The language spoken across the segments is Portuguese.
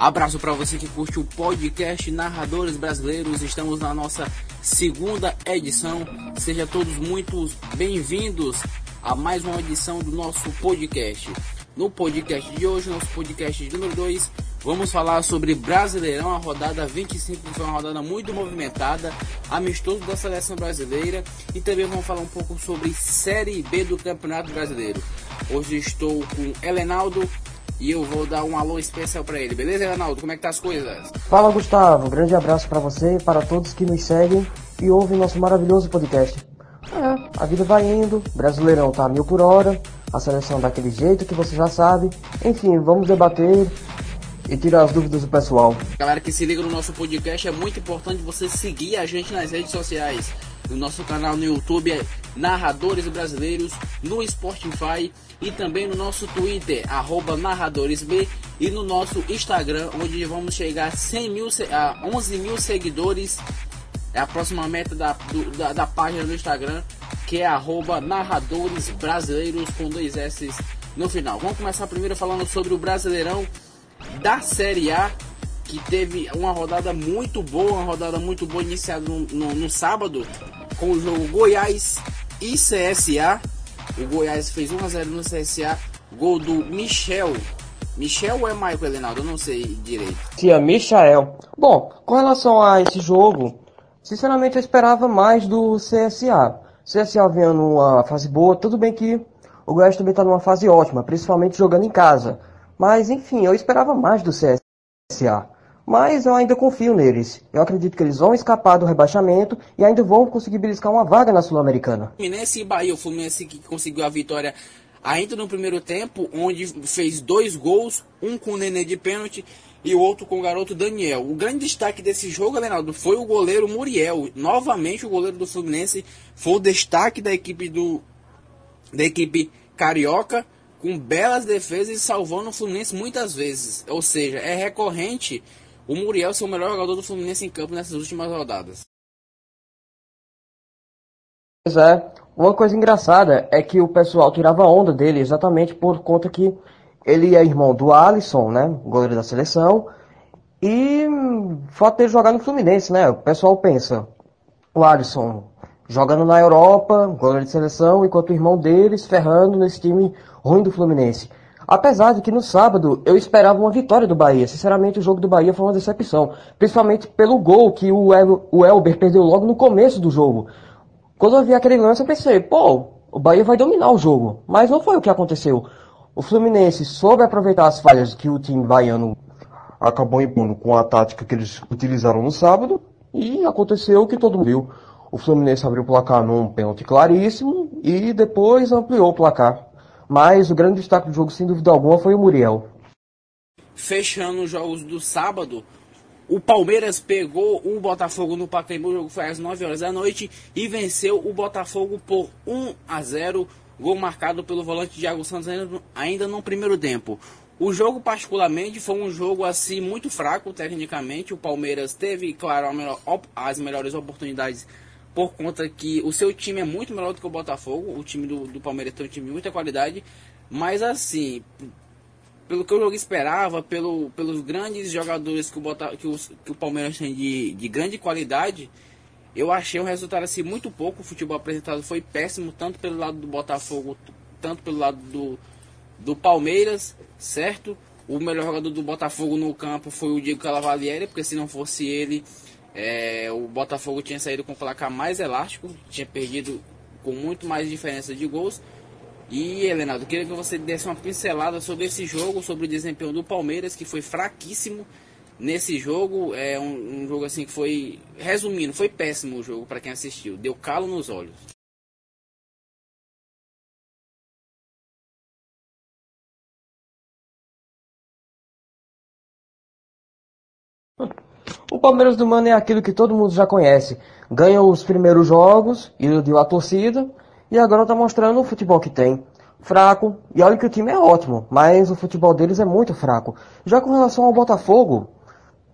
Abraço para você que curte o podcast Narradores Brasileiros. Estamos na nossa segunda edição. Sejam todos muito bem-vindos a mais uma edição do nosso podcast. No podcast de hoje, nosso podcast número 2, vamos falar sobre Brasileirão, a rodada 25, que foi uma rodada muito movimentada, amistoso da seleção brasileira e também vamos falar um pouco sobre Série B do Campeonato Brasileiro. Hoje estou com Helenaldo, e eu vou dar um alô especial para ele, beleza, Ronaldo? Como é que tá as coisas? Fala, Gustavo. grande abraço para você e para todos que nos seguem e ouvem nosso maravilhoso podcast. É, a vida vai indo, Brasileirão tá a mil por hora, a seleção daquele jeito que você já sabe. Enfim, vamos debater e tirar as dúvidas do pessoal. Galera que se liga no nosso podcast, é muito importante você seguir a gente nas redes sociais. No nosso canal no YouTube é Narradores Brasileiros, no Spotify e também no nosso Twitter, narradoresb, e no nosso Instagram, onde vamos chegar a, 100 mil, a 11 mil seguidores. É a próxima meta da, do, da, da, página do Instagram, que é arroba narradores brasileiros com dois S no final. Vamos começar primeiro falando sobre o Brasileirão da Série A, que teve uma rodada muito boa, uma rodada muito boa iniciada no, no, no sábado, com o jogo Goiás e CSA. O Goiás fez 1x0 no CSA. Gol do Michel. Michel ou é Michael Elenaldo? Eu não sei direito. Tia, Michael. Bom, com relação a esse jogo, sinceramente eu esperava mais do CSA. CSA vendo numa fase boa, tudo bem que o Goiás também está numa fase ótima, principalmente jogando em casa. Mas enfim, eu esperava mais do CSA. Mas eu ainda confio neles. Eu acredito que eles vão escapar do rebaixamento e ainda vão conseguir beliscar uma vaga na Sul-Americana. Fluminense e Bahia, o Fluminense que conseguiu a vitória ainda no primeiro tempo, onde fez dois gols, um com o Nenê de pênalti e o outro com o garoto Daniel. O grande destaque desse jogo, Leonardo, foi o goleiro Muriel. Novamente o goleiro do Fluminense foi o destaque da equipe do da equipe carioca, com belas defesas e salvando o Fluminense muitas vezes. Ou seja, é recorrente o Muriel ser o melhor jogador do Fluminense em campo nessas últimas rodadas. Pois é, uma coisa engraçada é que o pessoal tirava onda dele exatamente por conta que ele é irmão do Alisson, né, goleiro da seleção, e fato dele jogar no Fluminense, né, o pessoal pensa, o Alisson jogando na Europa, goleiro de seleção, enquanto o irmão dele ferrando nesse time ruim do Fluminense. Apesar de que no sábado eu esperava uma vitória do Bahia. Sinceramente, o jogo do Bahia foi uma decepção. Principalmente pelo gol que o, El o Elber perdeu logo no começo do jogo. Quando eu vi aquele lance, eu pensei, pô, o Bahia vai dominar o jogo. Mas não foi o que aconteceu. O Fluminense soube aproveitar as falhas que o time baiano acabou impondo com a tática que eles utilizaram no sábado. E aconteceu o que todo mundo viu. O Fluminense abriu o placar num pênalti claríssimo e depois ampliou o placar. Mas o grande destaque do jogo, sem dúvida alguma, foi o Muriel. Fechando os jogos do sábado, o Palmeiras pegou o Botafogo no Pacaembu, o jogo foi às 9 horas da noite e venceu o Botafogo por 1 a 0, gol marcado pelo volante Thiago Santos ainda no primeiro tempo. O jogo particularmente foi um jogo assim muito fraco tecnicamente. O Palmeiras teve, claro, as melhores oportunidades por conta que o seu time é muito melhor do que o Botafogo. O time do, do Palmeiras tem um time de muita qualidade. Mas assim, pelo que o jogo esperava, pelo, pelos grandes jogadores que o, Bota, que, os, que o Palmeiras tem de, de grande qualidade, eu achei um resultado assim muito pouco. O futebol apresentado foi péssimo, tanto pelo lado do Botafogo, tanto pelo lado do, do Palmeiras, certo? O melhor jogador do Botafogo no campo foi o Diego Calavalieri, porque se não fosse ele, é, o Botafogo tinha saído com o placar mais elástico, tinha perdido com muito mais diferença de gols. E, Helenaldo, queria que você desse uma pincelada sobre esse jogo, sobre o desempenho do Palmeiras, que foi fraquíssimo nesse jogo. É um, um jogo assim que foi, resumindo, foi péssimo o jogo para quem assistiu, deu calo nos olhos. O Palmeiras do Mano é aquilo que todo mundo já conhece. Ganha os primeiros jogos, iludiu a torcida, e agora está mostrando o futebol que tem. Fraco, e olha que o time é ótimo, mas o futebol deles é muito fraco. Já com relação ao Botafogo,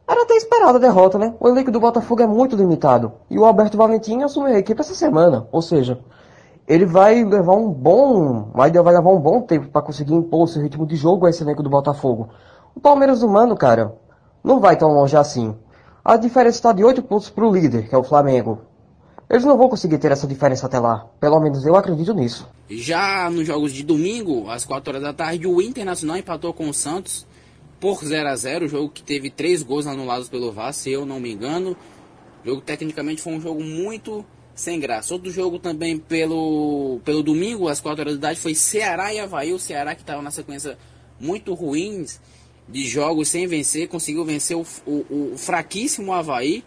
era até esperada a derrota, né? O elenco do Botafogo é muito limitado. E o Alberto Valentim assumiu a equipe essa semana. Ou seja, ele vai levar um bom. Vai levar um bom tempo para conseguir impor seu ritmo de jogo a esse elenco do Botafogo. O Palmeiras do Mano, cara, não vai tão longe assim. A diferença está de 8 pontos para o líder, que é o Flamengo. Eles não vão conseguir ter essa diferença até lá. Pelo menos eu acredito nisso. Já nos jogos de domingo, às 4 horas da tarde, o Internacional empatou com o Santos por 0 a 0 jogo que teve três gols anulados pelo Vasco, se eu não me engano. O jogo tecnicamente foi um jogo muito sem graça. Outro jogo também pelo, pelo domingo, às 4 horas da tarde, foi Ceará e Havaí. O Ceará que estava na sequência muito ruins de jogos sem vencer, conseguiu vencer o, o, o fraquíssimo Havaí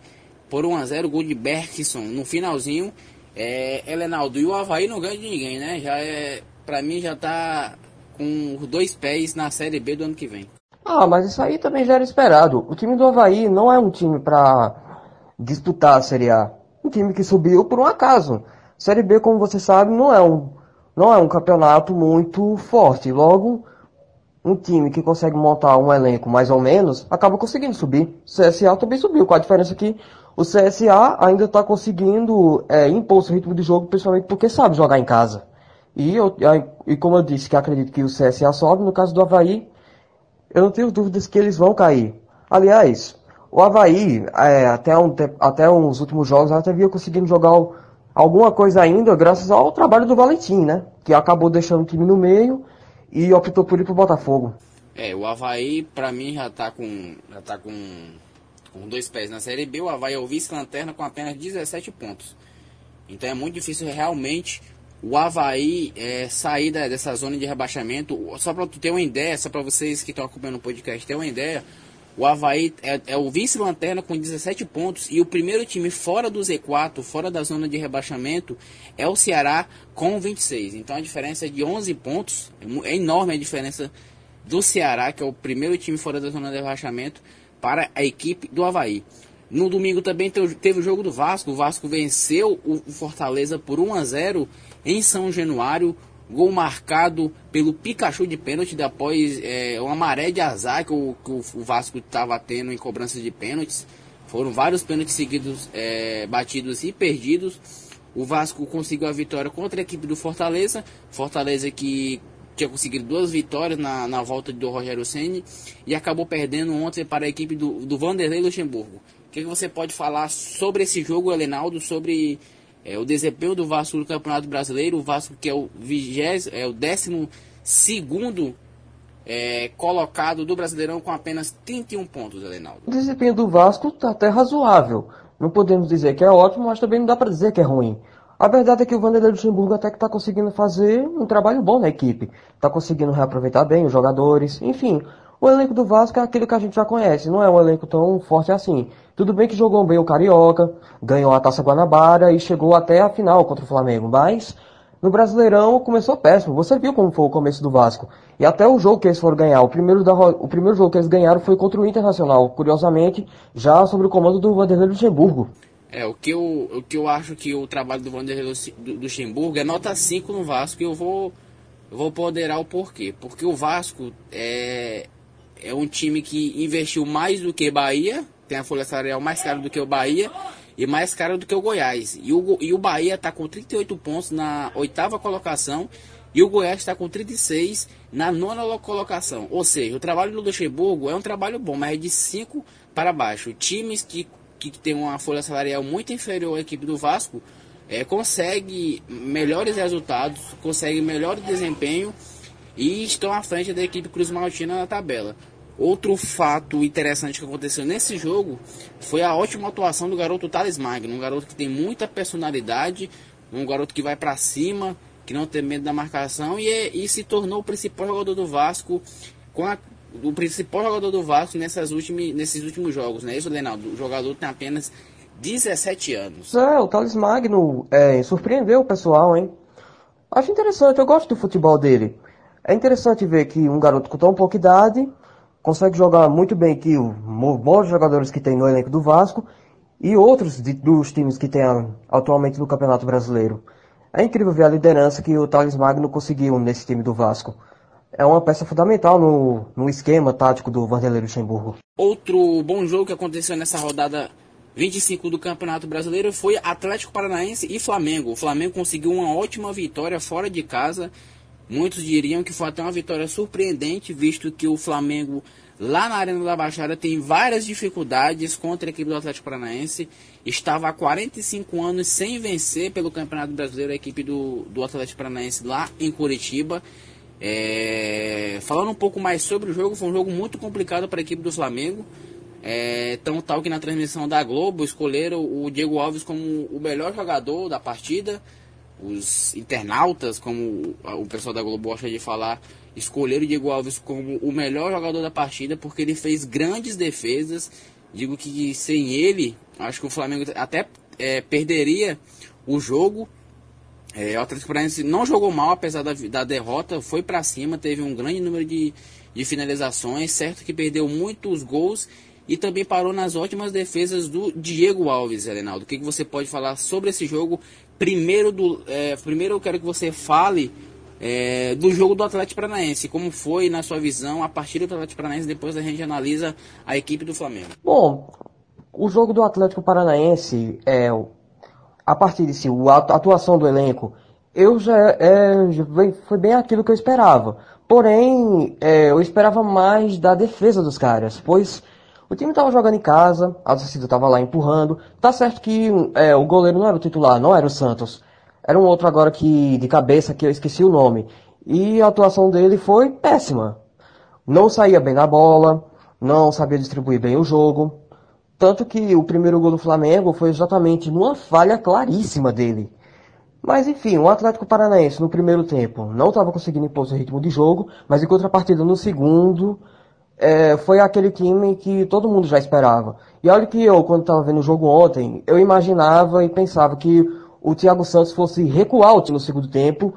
por 1 a 0 gol de Berkson no finalzinho. É, Helenaldo, e o Havaí não ganha de ninguém, né? Já é, pra mim já tá com os dois pés na Série B do ano que vem. Ah, mas isso aí também já era esperado. O time do Havaí não é um time para disputar a Série A. Um time que subiu por um acaso. Série B, como você sabe, não é um, não é um campeonato muito forte. Logo, um time que consegue montar um elenco mais ou menos, acaba conseguindo subir. O CSA também subiu, com a diferença que o CSA ainda está conseguindo é, impor seu ritmo de jogo, principalmente porque sabe jogar em casa. E, eu, e como eu disse que acredito que o CSA sobe, no caso do Havaí, eu não tenho dúvidas que eles vão cair. Aliás, o Havaí, é, até, um, até uns últimos jogos, até via conseguindo jogar alguma coisa ainda, graças ao trabalho do Valentim, né? Que acabou deixando o time no meio e optou por ir pro Botafogo. É, o Havaí, pra mim, já tá com. Já tá com, com dois pés na Série B. O Havaí é o vice-lanterna com apenas 17 pontos. Então é muito difícil realmente o Havaí é, sair da, dessa zona de rebaixamento. Só para ter uma ideia, só para vocês que estão acompanhando o podcast ter uma ideia, o Havaí é, é o vice-lanterna com 17 pontos e o primeiro time fora do Z4, fora da zona de rebaixamento, é o Ceará com 26. Então a diferença é de 11 pontos, é enorme a diferença do Ceará, que é o primeiro time fora da zona de rebaixamento, para a equipe do Havaí. No domingo também teve o jogo do Vasco. O Vasco venceu o Fortaleza por 1 a 0 em São Januário. Gol marcado pelo Pikachu de pênalti após é, uma maré de azar que o, que o Vasco estava tendo em cobrança de pênaltis. Foram vários pênaltis seguidos, é, batidos e perdidos. O Vasco conseguiu a vitória contra a equipe do Fortaleza. Fortaleza que tinha conseguido duas vitórias na, na volta do Rogério Senni e acabou perdendo ontem para a equipe do, do Vanderlei Luxemburgo. O que, que você pode falar sobre esse jogo, Elenaldo, sobre é, o desempenho do Vasco no Campeonato Brasileiro, o Vasco que é o, vigésimo, é o décimo segundo é, colocado do Brasileirão com apenas 31 pontos, Elenaldo. O desempenho do Vasco está até razoável. Não podemos dizer que é ótimo, mas também não dá para dizer que é ruim. A verdade é que o Vanderlei Luxemburgo até que está conseguindo fazer um trabalho bom na equipe. Está conseguindo reaproveitar bem os jogadores. Enfim, o elenco do Vasco é aquele que a gente já conhece. Não é um elenco tão forte assim. Tudo bem que jogou bem o Carioca, ganhou a Taça Guanabara e chegou até a final contra o Flamengo, mas no Brasileirão começou péssimo. Você viu como foi o começo do Vasco. E até o jogo que eles foram ganhar, o primeiro, da, o primeiro jogo que eles ganharam foi contra o Internacional, curiosamente, já sobre o comando do Vanderlei Luxemburgo. É, o que, eu, o que eu acho que o trabalho do Vanderlei Luxemburgo é nota 5 no Vasco e eu vou, eu vou ponderar o porquê. Porque o Vasco é, é um time que investiu mais do que Bahia, tem a folha salarial mais cara do que o Bahia e mais cara do que o Goiás. E o, e o Bahia está com 38 pontos na oitava colocação e o Goiás está com 36 na nona colocação. Ou seja, o trabalho do Luxemburgo é um trabalho bom, mas é de 5 para baixo. Times que, que têm uma folha salarial muito inferior à equipe do Vasco é, consegue melhores resultados, consegue melhor desempenho e estão à frente da equipe Cruz Maltina na tabela. Outro fato interessante que aconteceu nesse jogo foi a ótima atuação do garoto Thales Magno, um garoto que tem muita personalidade, um garoto que vai para cima, que não tem medo da marcação e, e se tornou o principal jogador do Vasco com a, o principal jogador do Vasco nessas últimas, nesses últimos jogos, né? Isso, Leonardo, o jogador tem apenas 17 anos. É, o Thales Magno é, surpreendeu o pessoal, hein? Acho interessante, eu gosto do futebol dele. É interessante ver que um garoto com tão pouca idade consegue jogar muito bem que os bons jogadores que tem no elenco do Vasco e outros de, dos times que tem atualmente no Campeonato Brasileiro. É incrível ver a liderança que o Thales Magno conseguiu nesse time do Vasco. É uma peça fundamental no, no esquema tático do Vanderlei Luxemburgo. Outro bom jogo que aconteceu nessa rodada 25 do Campeonato Brasileiro foi Atlético Paranaense e Flamengo. O Flamengo conseguiu uma ótima vitória fora de casa Muitos diriam que foi até uma vitória surpreendente, visto que o Flamengo lá na Arena da Baixada tem várias dificuldades contra a equipe do Atlético Paranaense. Estava há 45 anos sem vencer pelo Campeonato Brasileiro a equipe do, do Atlético Paranaense lá em Curitiba. É, falando um pouco mais sobre o jogo, foi um jogo muito complicado para a equipe do Flamengo. É, tão tal que na transmissão da Globo escolheram o Diego Alves como o melhor jogador da partida os internautas, como o pessoal da Globo gosta de falar, escolheram o Diego Alves como o melhor jogador da partida porque ele fez grandes defesas. Digo que sem ele, acho que o Flamengo até é, perderia o jogo. É, o Atlético Paranaense não jogou mal, apesar da, da derrota, foi para cima, teve um grande número de, de finalizações, certo que perdeu muitos gols e também parou nas ótimas defesas do Diego Alves, Renaldo. O que, que você pode falar sobre esse jogo Primeiro, do, é, primeiro eu quero que você fale é, do jogo do Atlético Paranaense. Como foi, na sua visão, a partida do Atlético Paranaense, depois a gente analisa a equipe do Flamengo. Bom, o jogo do Atlético Paranaense, é, a partir de si, a atuação do elenco, eu já, é, foi bem aquilo que eu esperava. Porém, é, eu esperava mais da defesa dos caras, pois o time estava jogando em casa, a torcida estava lá empurrando. Tá certo que é, o goleiro não era o titular, não era o Santos. Era um outro agora que de cabeça que eu esqueci o nome. E a atuação dele foi péssima. Não saía bem na bola, não sabia distribuir bem o jogo. Tanto que o primeiro gol do Flamengo foi exatamente numa falha claríssima dele. Mas enfim, o Atlético Paranaense no primeiro tempo não estava conseguindo impor seu ritmo de jogo, mas em contrapartida no segundo é, foi aquele time que todo mundo já esperava. E olha que eu, quando estava vendo o jogo ontem, eu imaginava e pensava que o Thiago Santos fosse recuar no segundo tempo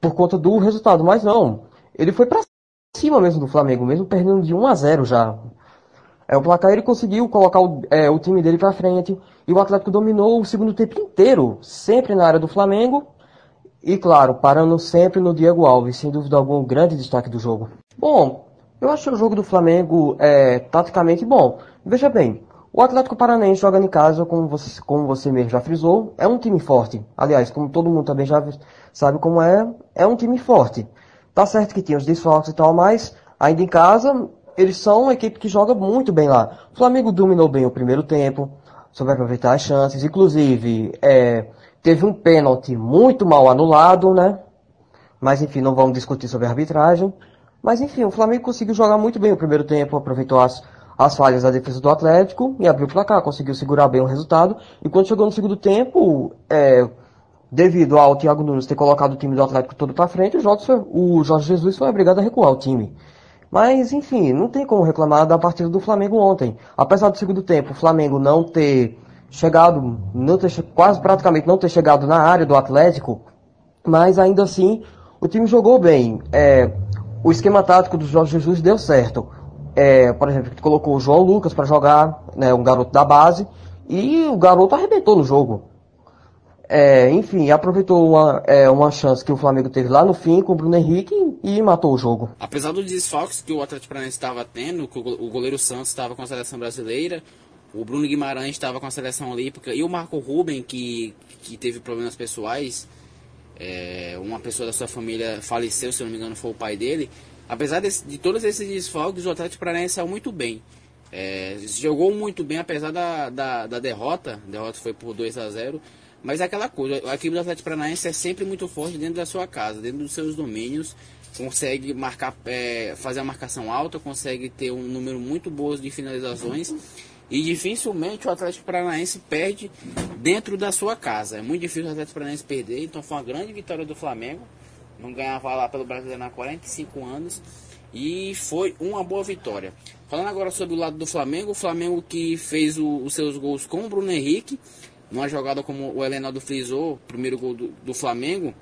por conta do resultado, mas não. Ele foi para cima mesmo do Flamengo, mesmo perdendo de 1 a 0 já. É, o placar ele conseguiu colocar o, é, o time dele para frente e o Atlético dominou o segundo tempo inteiro, sempre na área do Flamengo e, claro, parando sempre no Diego Alves, sem dúvida algum, grande destaque do jogo. Bom, eu achei o jogo do Flamengo é, taticamente bom. Veja bem, o Atlético Paranaense jogando em casa, como você, como você mesmo já frisou, é um time forte. Aliás, como todo mundo também já sabe como é, é um time forte. Tá certo que tinha os desfalques e tal, mas ainda em casa, eles são uma equipe que joga muito bem lá. O Flamengo dominou bem o primeiro tempo, soube aproveitar as chances, inclusive é, teve um pênalti muito mal anulado, né? Mas enfim, não vamos discutir sobre a arbitragem. Mas enfim, o Flamengo conseguiu jogar muito bem o primeiro tempo, aproveitou as, as falhas da defesa do Atlético e abriu o placar, conseguiu segurar bem o resultado. E quando chegou no segundo tempo, é, devido ao Thiago Nunes ter colocado o time do Atlético todo para frente, o Jorge, o Jorge Jesus foi obrigado a recuar o time. Mas, enfim, não tem como reclamar da partida do Flamengo ontem. Apesar do segundo tempo, o Flamengo não ter chegado, não ter, quase praticamente não ter chegado na área do Atlético, mas ainda assim, o time jogou bem. É, o esquema tático do Jorge Jesus deu certo. É, por exemplo, colocou o João Lucas para jogar, né, um garoto da base, e o garoto arrebentou no jogo. É, enfim, aproveitou uma, é, uma chance que o Flamengo teve lá no fim com o Bruno Henrique e matou o jogo. Apesar dos desfalques que o Atlético Paranaense estava tendo, o goleiro Santos estava com a seleção brasileira, o Bruno Guimarães estava com a seleção olímpica e o Marco Ruben, que, que teve problemas pessoais, é, uma pessoa da sua família faleceu, se não me engano, foi o pai dele. Apesar de, de todos esses desfalques, o Atlético Paranaense saiu muito bem. É, jogou muito bem, apesar da, da, da, derrota. A derrota foi por 2 a 0 Mas é aquela coisa, a equipe do Atlético Paranaense é sempre muito forte dentro da sua casa, dentro dos seus domínios. Consegue marcar, é, fazer a marcação alta, consegue ter um número muito bom de finalizações. E dificilmente o Atlético Paranaense perde dentro da sua casa. É muito difícil o Atlético Paranaense perder, então foi uma grande vitória do Flamengo. Não ganhava lá pelo Brasileiro há 45 anos. E foi uma boa vitória. Falando agora sobre o lado do Flamengo, o Flamengo que fez o, os seus gols com o Bruno Henrique, numa jogada como o Helenaldo frisou, primeiro gol do, do Flamengo.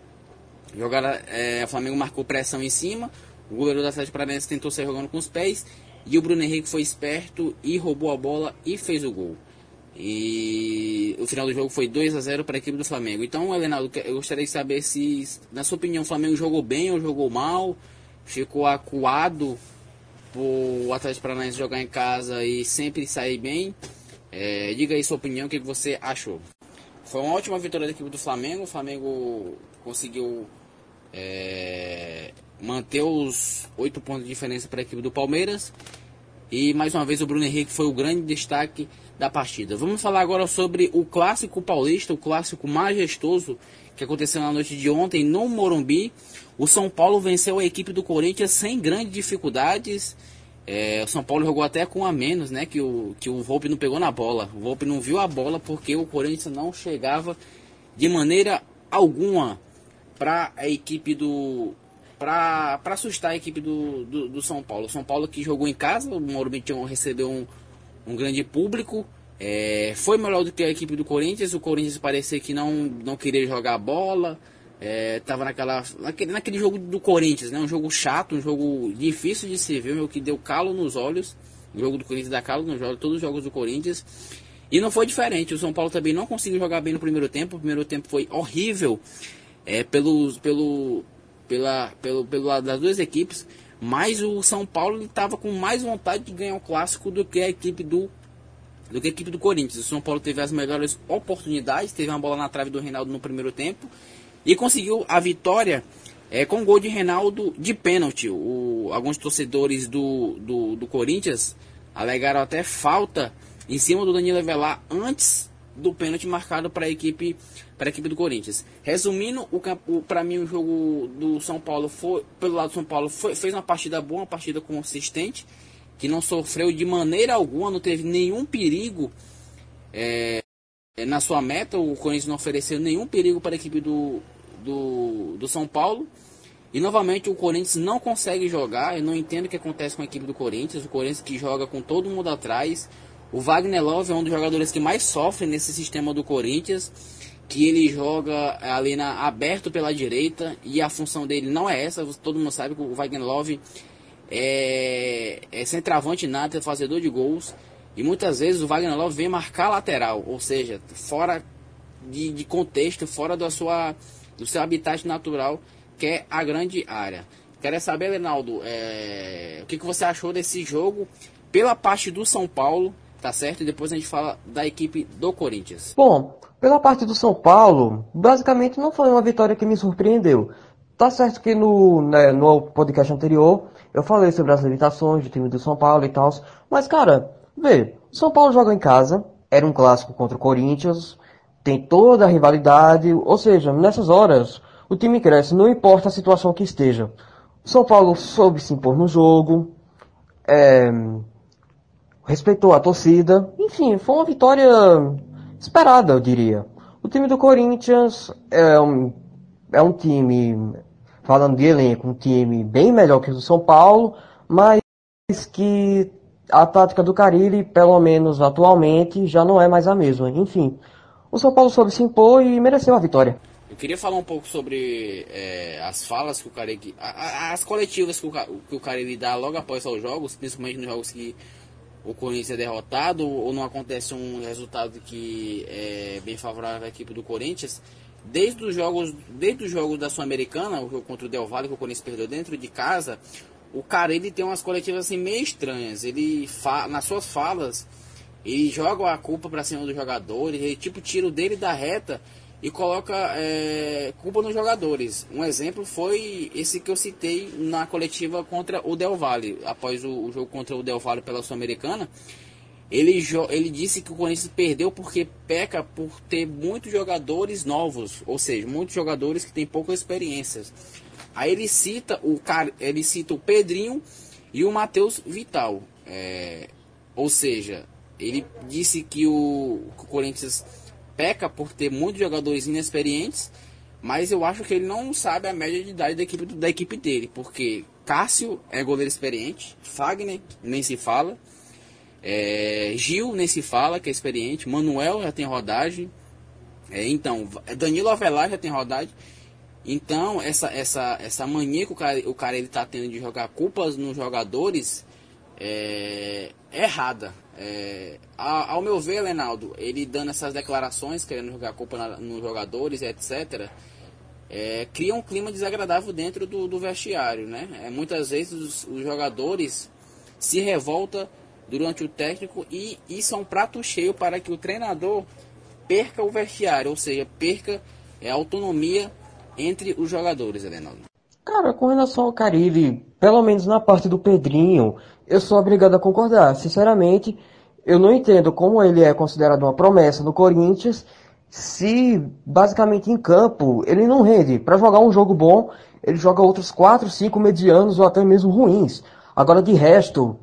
Jogada, é, o Flamengo marcou pressão em cima, o goleiro do Atlético Paranaense tentou sair jogando com os pés e o Bruno Henrique foi esperto e roubou a bola e fez o gol. E o final do jogo foi 2 a 0 para a equipe do Flamengo. Então, Elenaldo, eu gostaria de saber se, na sua opinião, o Flamengo jogou bem ou jogou mal? Ficou acuado por o Atlético Paranaense jogar em casa e sempre sair bem? É, diga aí sua opinião, o que você achou. Foi uma ótima vitória da equipe do Flamengo. O Flamengo conseguiu é, manter os oito pontos de diferença para a equipe do Palmeiras. E mais uma vez o Bruno Henrique foi o grande destaque da partida. Vamos falar agora sobre o clássico paulista, o clássico majestoso que aconteceu na noite de ontem no Morumbi. O São Paulo venceu a equipe do Corinthians sem grandes dificuldades. É, o São Paulo jogou até com a menos, né? Que o, que o Volpe não pegou na bola. O Volpe não viu a bola porque o Corinthians não chegava de maneira alguma para a equipe do. Para assustar a equipe do, do, do, São Paulo. São Paulo que jogou em casa, o Morumbi recebeu um, um grande público. É, foi melhor do que a equipe do Corinthians. O Corinthians parecia que não, não queria jogar bola. É, tava naquela, naquele, naquele jogo do Corinthians, né? Um jogo chato, um jogo difícil de se ver, o que deu calo nos olhos. O jogo do Corinthians dá calo nos olhos, todos os jogos do Corinthians. E não foi diferente. O São Paulo também não conseguiu jogar bem no primeiro tempo. O primeiro tempo foi horrível é, pelo, pelo, pela, pelo, pelo lado das duas equipes. Mas o São Paulo estava com mais vontade de ganhar o clássico do que a equipe do do que a equipe do Corinthians. O São Paulo teve as melhores oportunidades, teve uma bola na trave do Reinaldo no primeiro tempo e conseguiu a vitória é, com gol de Reinaldo de pênalti. O, alguns torcedores do, do, do, Corinthians alegaram até falta em cima do Danilo Avelar antes do pênalti marcado para a equipe para equipe do Corinthians. Resumindo, o, o para mim o jogo do São Paulo foi pelo lado do São Paulo foi, fez uma partida boa, uma partida consistente, que não sofreu de maneira alguma, não teve nenhum perigo é, na sua meta. O Corinthians não ofereceu nenhum perigo para a equipe do, do, do São Paulo. E novamente o Corinthians não consegue jogar. Eu não entendo o que acontece com a equipe do Corinthians. O Corinthians que joga com todo mundo atrás. O Wagner Love é um dos jogadores que mais sofre nesse sistema do Corinthians. Que ele joga ali na, aberto pela direita. E a função dele não é essa. Todo mundo sabe que o Wagner Love é, é centroavante nada, é fazedor de gols. E muitas vezes o Wagner Love vem marcar lateral. Ou seja, fora de, de contexto, fora da sua do seu habitat natural, que é a grande área. Quero saber, Leonardo, é, o que, que você achou desse jogo pela parte do São Paulo, tá certo? E depois a gente fala da equipe do Corinthians. Bom, pela parte do São Paulo, basicamente não foi uma vitória que me surpreendeu. Tá certo que no, né, no podcast anterior eu falei sobre as limitações do time do São Paulo e tal, mas cara, vê, São Paulo joga em casa, era um clássico contra o Corinthians, tem toda a rivalidade, ou seja, nessas horas o time cresce, não importa a situação que esteja. O São Paulo soube se impor no jogo, é, respeitou a torcida, enfim, foi uma vitória esperada, eu diria. O time do Corinthians é um, é um time, falando de elenco, um time bem melhor que o do São Paulo, mas que a tática do Carilli, pelo menos atualmente, já não é mais a mesma. Enfim, o São Paulo soube se impor e mereceu a vitória. Eu queria falar um pouco sobre é, as falas que o Carilli, as coletivas que o, que o Carilli dá logo após os jogos, principalmente nos jogos que o Corinthians é derrotado ou não acontece um resultado que é bem favorável à equipe do Corinthians. Desde os jogos, desde os jogos da Sul-Americana, o contra o Del Valle que o Corinthians perdeu dentro de casa, o cara ele tem umas coletivas assim meio estranhas. Ele fa, nas suas falas ele joga a culpa para cima dos jogadores, ele tipo tira o dele da reta e coloca é, culpa nos jogadores. Um exemplo foi esse que eu citei na coletiva contra o Del Valle, após o, o jogo contra o Del Valle pela Sul-Americana. Ele, ele disse que o Corinthians perdeu porque peca por ter muitos jogadores novos, ou seja, muitos jogadores que têm poucas experiências. Aí ele cita o ele cita o Pedrinho e o Matheus Vital. É, ou seja, ele disse que o, que o Corinthians peca por ter muitos jogadores inexperientes, mas eu acho que ele não sabe a média de idade da equipe, da equipe dele, porque Cássio é goleiro experiente, Fagner nem se fala, é, Gil nem se fala, que é experiente, Manuel já tem rodagem, é, então Danilo Avelar já tem rodagem, então essa essa essa mania que o cara, o cara ele tá tendo de jogar culpas nos jogadores é, é errada. É, ao meu ver, Lenaldo, ele dando essas declarações, querendo jogar culpa na, nos jogadores, etc., é, cria um clima desagradável dentro do, do vestiário. Né? É, muitas vezes os, os, jogadores se revoltam durante o técnico e isso é um prato cheio para que o treinador perca o vestiário, ou seja, perca é, a autonomia entre os jogadores, Lenaldo. Cara, com relação ao Carilli, pelo menos na parte do Pedrinho, eu sou obrigado a concordar. Sinceramente, eu não entendo como ele é considerado uma promessa no Corinthians se basicamente em campo ele não rende. Para jogar um jogo bom, ele joga outros 4, 5 medianos ou até mesmo ruins. Agora de resto,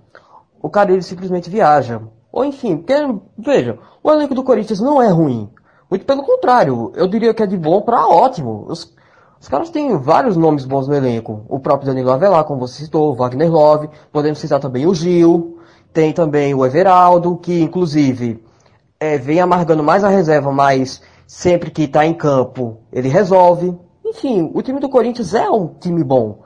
o cara ele simplesmente viaja. Ou enfim, porque, veja, o elenco do Corinthians não é ruim. Muito pelo contrário, eu diria que é de bom para ótimo. Os, os caras têm vários nomes bons no elenco. O próprio Danilo Avelar, como você citou, o Wagner Love, podemos citar também o Gil, tem também o Everaldo, que inclusive é, vem amargando mais a reserva, mas sempre que está em campo ele resolve. Enfim, o time do Corinthians é um time bom.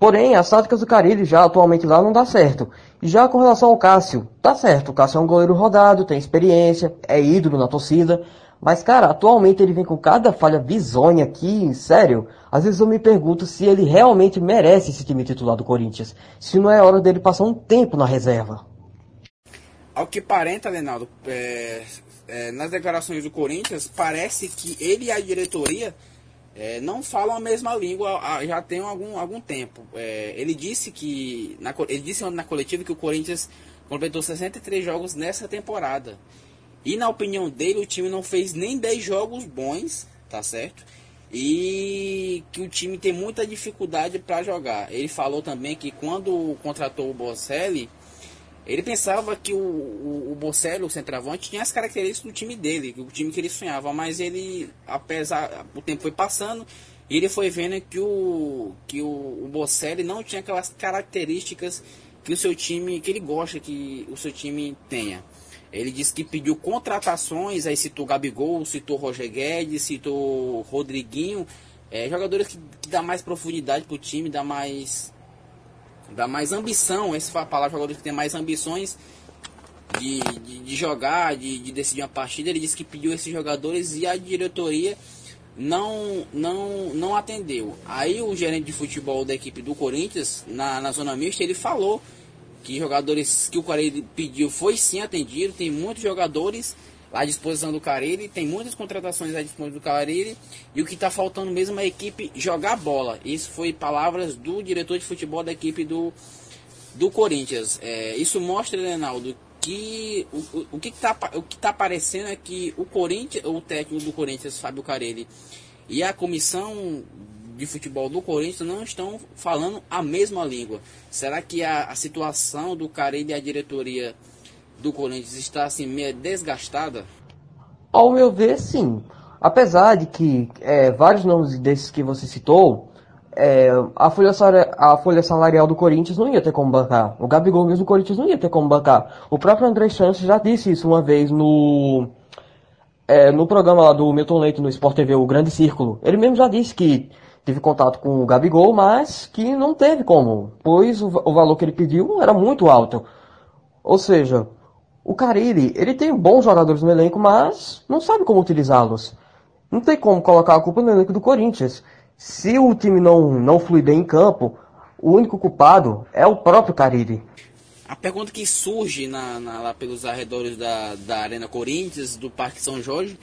Porém, as táticas do Carilli já atualmente lá não dá certo. E já com relação ao Cássio, tá certo, o Cássio é um goleiro rodado, tem experiência, é ídolo na torcida. Mas, cara, atualmente ele vem com cada falha bizonha aqui, sério. Às vezes eu me pergunto se ele realmente merece esse time titular do Corinthians. Se não é hora dele passar um tempo na reserva. Ao que parenta, Leonardo, é, é, nas declarações do Corinthians, parece que ele e a diretoria é, não falam a mesma língua já tem algum, algum tempo. É, ele disse que na, ele disse na coletiva que o Corinthians completou 63 jogos nessa temporada. E na opinião dele, o time não fez nem 10 jogos bons, tá certo? E que o time tem muita dificuldade para jogar. Ele falou também que quando contratou o Bocelli, ele pensava que o, o, o Bocelli, o centroavante, tinha as características do time dele, o time que ele sonhava, mas ele, apesar, o tempo foi passando, e ele foi vendo que o, que o, o Bocelli não tinha aquelas características que o seu time, que ele gosta que o seu time tenha. Ele disse que pediu contratações, aí citou Gabigol, citou Roger Guedes, citou Rodriguinho, é, jogadores que, que dá mais profundidade para o time, dá mais dá mais ambição, a palavra, jogadores que tem mais ambições de, de, de jogar, de, de, decidir uma partida. Ele disse que pediu esses jogadores e a diretoria não, não, não atendeu. Aí o gerente de futebol da equipe do Corinthians, na, na zona mista, ele falou que jogadores que o Corinthians pediu foi sim atendido, tem muitos jogadores à disposição do Carille, tem muitas contratações à disposição do Carille, e o que está faltando mesmo é a equipe jogar bola. Isso foi palavras do diretor de futebol da equipe do, do Corinthians. É, isso mostra, Reinaldo, que o, o, o que está o que tá aparecendo é que o Corinthians, o técnico do Corinthians, Fábio Carelli, e a comissão de futebol do Corinthians não estão falando a mesma língua. Será que a, a situação do Carelli e a diretoria do Corinthians está assim meio desgastada? Ao meu ver, sim. Apesar de que é, vários nomes desses que você citou, é, a, folha a folha salarial do Corinthians não ia ter como bancar. O Gabigol mesmo do Corinthians não ia ter como bancar. O próprio André Santos já disse isso uma vez no, é, no programa lá do Milton Leite no Sport TV, o Grande Círculo. Ele mesmo já disse que teve contato com o Gabigol, mas que não teve como, pois o, o valor que ele pediu era muito alto. Ou seja, o Carilli, ele tem bons jogadores no elenco, mas não sabe como utilizá-los. Não tem como colocar a culpa no elenco do Corinthians. Se o time não, não flui bem em campo, o único culpado é o próprio Carilli. A pergunta que surge na, na, lá pelos arredores da, da Arena Corinthians, do Parque São Jorge,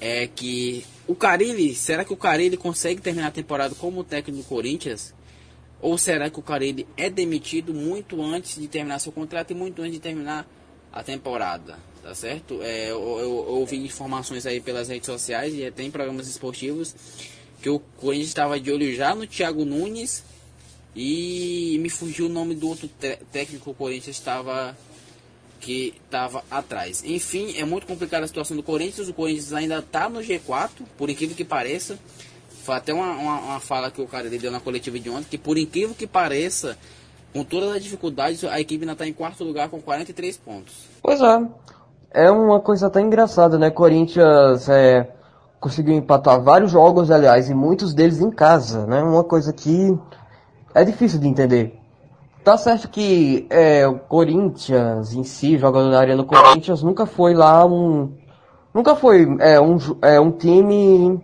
é que o Carilli, será que o Carilli consegue terminar a temporada como técnico do Corinthians? Ou será que o Carilli é demitido muito antes de terminar seu contrato e muito antes de terminar a temporada, tá certo? É, eu, eu, eu, ouvi informações aí pelas redes sociais e até em programas esportivos que o Corinthians estava de olho já no Thiago Nunes e me fugiu o nome do outro técnico que o Corinthians estava que estava atrás. Enfim, é muito complicada a situação do Corinthians. O Corinthians ainda está no G4, por incrível que pareça. Foi até uma, uma, uma fala que o cara deu na coletiva de ontem, que por incrível que pareça, com todas as dificuldades, a equipe ainda está em quarto lugar com 43 pontos. Pois é. É uma coisa até engraçada, né? Corinthians é, conseguiu empatar vários jogos, aliás, e muitos deles em casa, né? Uma coisa que é difícil de entender. Tá certo que é, o Corinthians em si, jogando na Arena Corinthians, nunca foi lá um. Nunca foi é, um, é, um time.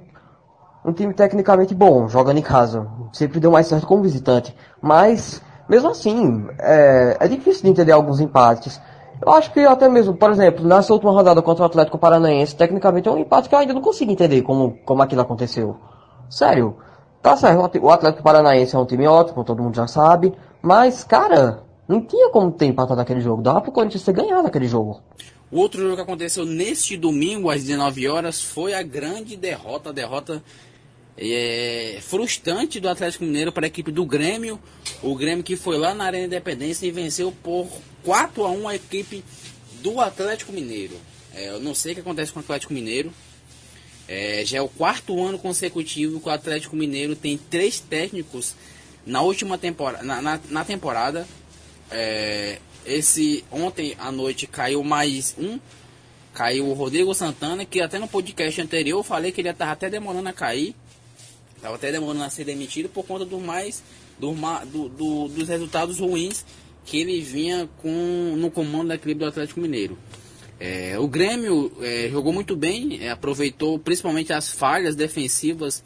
Um time tecnicamente bom, jogando em casa. Sempre deu mais certo como visitante. Mas mesmo assim, é, é difícil de entender alguns empates. Eu acho que até mesmo, por exemplo, nessa última rodada contra o Atlético Paranaense, tecnicamente é um empate que eu ainda não consigo entender como, como aquilo aconteceu. Sério. Tá certo, o Atlético Paranaense é um time ótimo, todo mundo já sabe. Mas, cara, não tinha como ter empatado aquele jogo. Dava pro Corinthians ter ganhado aquele jogo. O outro jogo que aconteceu neste domingo, às 19 horas, foi a grande derrota, a derrota é, frustrante do Atlético Mineiro para a equipe do Grêmio. O Grêmio que foi lá na Arena Independência e venceu por 4 a 1 a equipe do Atlético Mineiro. É, eu não sei o que acontece com o Atlético Mineiro. É, já é o quarto ano consecutivo que o Atlético Mineiro tem três técnicos na última temporada. Na, na, na temporada. É, esse ontem à noite caiu mais um. Caiu o Rodrigo Santana, que até no podcast anterior eu falei que ele estava até demorando a cair. Estava até demorando a ser demitido por conta do mais do, do, do, dos resultados ruins que ele vinha com no comando da equipe do Atlético Mineiro. É, o Grêmio é, jogou muito bem, é, aproveitou principalmente as falhas defensivas